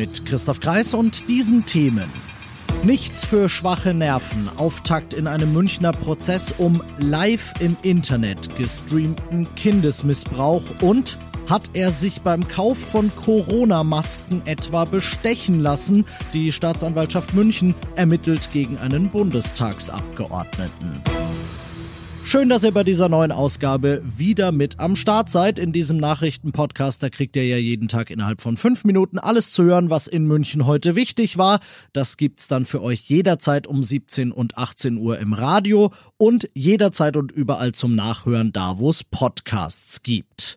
Mit Christoph Kreis und diesen Themen. Nichts für schwache Nerven. Auftakt in einem Münchner Prozess um live im Internet gestreamten Kindesmissbrauch und hat er sich beim Kauf von Corona-Masken etwa bestechen lassen? Die Staatsanwaltschaft München ermittelt gegen einen Bundestagsabgeordneten. Schön, dass ihr bei dieser neuen Ausgabe wieder mit am Start seid. In diesem Nachrichtenpodcast, da kriegt ihr ja jeden Tag innerhalb von fünf Minuten alles zu hören, was in München heute wichtig war. Das gibt's dann für euch jederzeit um 17 und 18 Uhr im Radio und jederzeit und überall zum Nachhören da, wo es Podcasts gibt.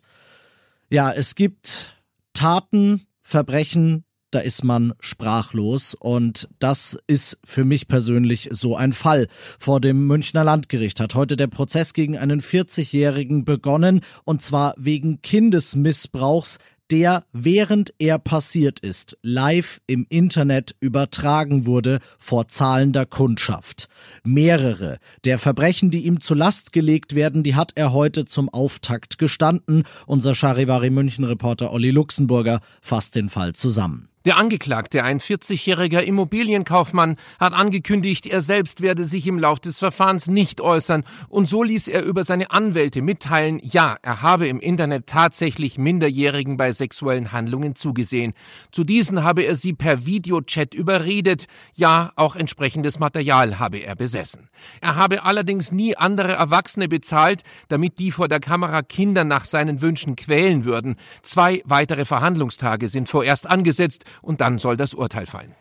Ja, es gibt Taten, Verbrechen, da ist man sprachlos. Und das ist für mich persönlich so ein Fall. Vor dem Münchner Landgericht hat heute der Prozess gegen einen 40-Jährigen begonnen, und zwar wegen Kindesmissbrauchs der während er passiert ist, live im Internet übertragen wurde vor zahlender Kundschaft. Mehrere der Verbrechen, die ihm zur Last gelegt werden, die hat er heute zum Auftakt gestanden. Unser Charivari München Reporter Olli Luxemburger fasst den Fall zusammen. Der Angeklagte, ein 40-jähriger Immobilienkaufmann, hat angekündigt, er selbst werde sich im Lauf des Verfahrens nicht äußern und so ließ er über seine Anwälte mitteilen, ja, er habe im Internet tatsächlich Minderjährigen bei sexuellen Handlungen zugesehen. Zu diesen habe er sie per Videochat überredet, ja, auch entsprechendes Material habe er besessen. Er habe allerdings nie andere Erwachsene bezahlt, damit die vor der Kamera Kinder nach seinen Wünschen quälen würden. Zwei weitere Verhandlungstage sind vorerst angesetzt, und dann soll das Urteil fallen.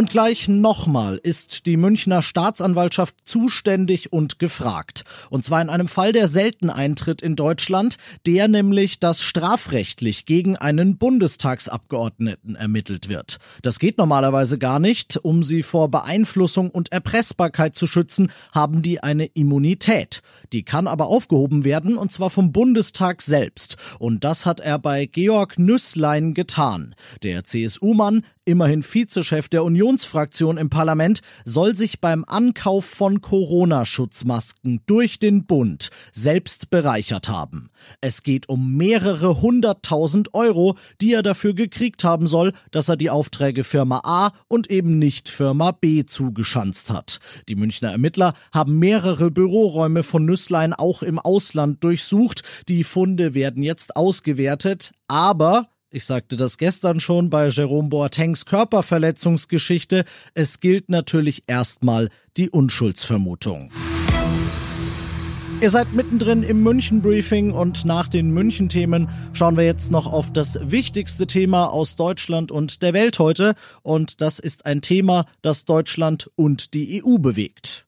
Und gleich nochmal ist die Münchner Staatsanwaltschaft zuständig und gefragt. Und zwar in einem Fall, der selten eintritt in Deutschland, der nämlich, dass strafrechtlich gegen einen Bundestagsabgeordneten ermittelt wird. Das geht normalerweise gar nicht. Um sie vor Beeinflussung und Erpressbarkeit zu schützen, haben die eine Immunität. Die kann aber aufgehoben werden, und zwar vom Bundestag selbst. Und das hat er bei Georg Nüsslein getan. Der CSU-Mann immerhin Vizechef der Unionsfraktion im Parlament, soll sich beim Ankauf von Corona-Schutzmasken durch den Bund selbst bereichert haben. Es geht um mehrere hunderttausend Euro, die er dafür gekriegt haben soll, dass er die Aufträge Firma A und eben nicht Firma B zugeschanzt hat. Die Münchner Ermittler haben mehrere Büroräume von Nüsslein auch im Ausland durchsucht. Die Funde werden jetzt ausgewertet, aber ich sagte das gestern schon bei Jerome Boatengs Körperverletzungsgeschichte. Es gilt natürlich erstmal die Unschuldsvermutung. Ihr seid mittendrin im München-Briefing und nach den München-Themen schauen wir jetzt noch auf das wichtigste Thema aus Deutschland und der Welt heute. Und das ist ein Thema, das Deutschland und die EU bewegt.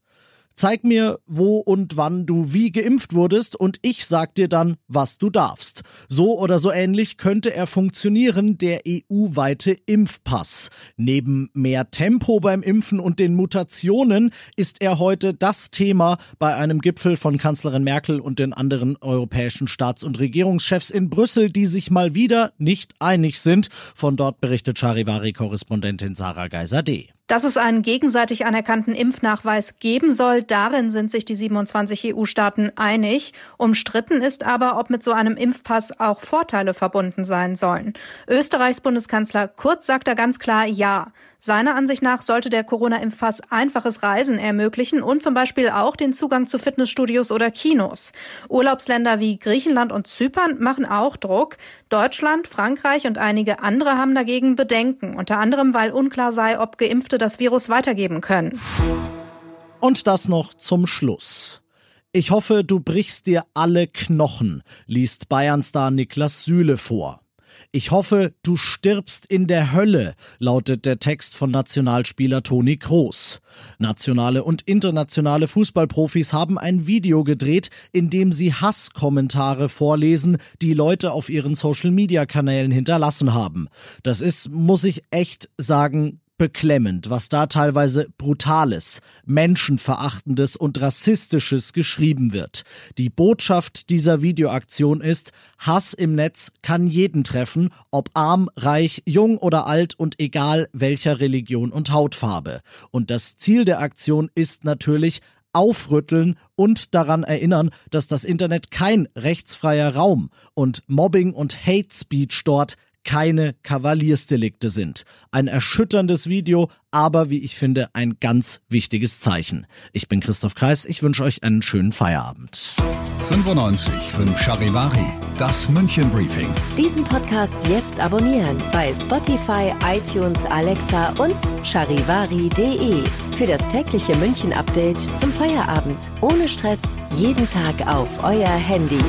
Zeig mir, wo und wann du wie geimpft wurdest und ich sag dir dann, was du darfst. So oder so ähnlich könnte er funktionieren, der EU-weite Impfpass. Neben mehr Tempo beim Impfen und den Mutationen ist er heute das Thema bei einem Gipfel von Kanzlerin Merkel und den anderen europäischen Staats- und Regierungschefs in Brüssel, die sich mal wieder nicht einig sind. Von dort berichtet Charivari-Korrespondentin Sarah Geiser-D. Dass es einen gegenseitig anerkannten Impfnachweis geben soll, darin sind sich die 27 EU-Staaten einig. Umstritten ist aber, ob mit so einem Impfpass auch Vorteile verbunden sein sollen. Österreichs Bundeskanzler Kurz sagt da ganz klar Ja. Seiner Ansicht nach sollte der Corona-Impfpass einfaches Reisen ermöglichen und zum Beispiel auch den Zugang zu Fitnessstudios oder Kinos. Urlaubsländer wie Griechenland und Zypern machen auch Druck. Deutschland, Frankreich und einige andere haben dagegen Bedenken, unter anderem weil unklar sei, ob Geimpfte das Virus weitergeben können. Und das noch zum Schluss. Ich hoffe, du brichst dir alle Knochen, liest Bayernstar Niklas Süle vor. Ich hoffe, du stirbst in der Hölle, lautet der Text von Nationalspieler Toni Kroos. Nationale und internationale Fußballprofis haben ein Video gedreht, in dem sie Hasskommentare vorlesen, die Leute auf ihren Social-Media-Kanälen hinterlassen haben. Das ist, muss ich echt sagen, beklemmend, was da teilweise brutales, menschenverachtendes und rassistisches geschrieben wird. Die Botschaft dieser Videoaktion ist, Hass im Netz kann jeden treffen, ob arm, reich, jung oder alt und egal welcher Religion und Hautfarbe. Und das Ziel der Aktion ist natürlich, aufrütteln und daran erinnern, dass das Internet kein rechtsfreier Raum und Mobbing und Hate Speech dort keine Kavaliersdelikte sind. Ein erschütterndes Video, aber wie ich finde, ein ganz wichtiges Zeichen. Ich bin Christoph Kreis, ich wünsche euch einen schönen Feierabend. 95 5 Charivari, das München Briefing. Diesen Podcast jetzt abonnieren bei Spotify, iTunes, Alexa und charivari.de. Für das tägliche München Update zum Feierabend. Ohne Stress, jeden Tag auf euer Handy.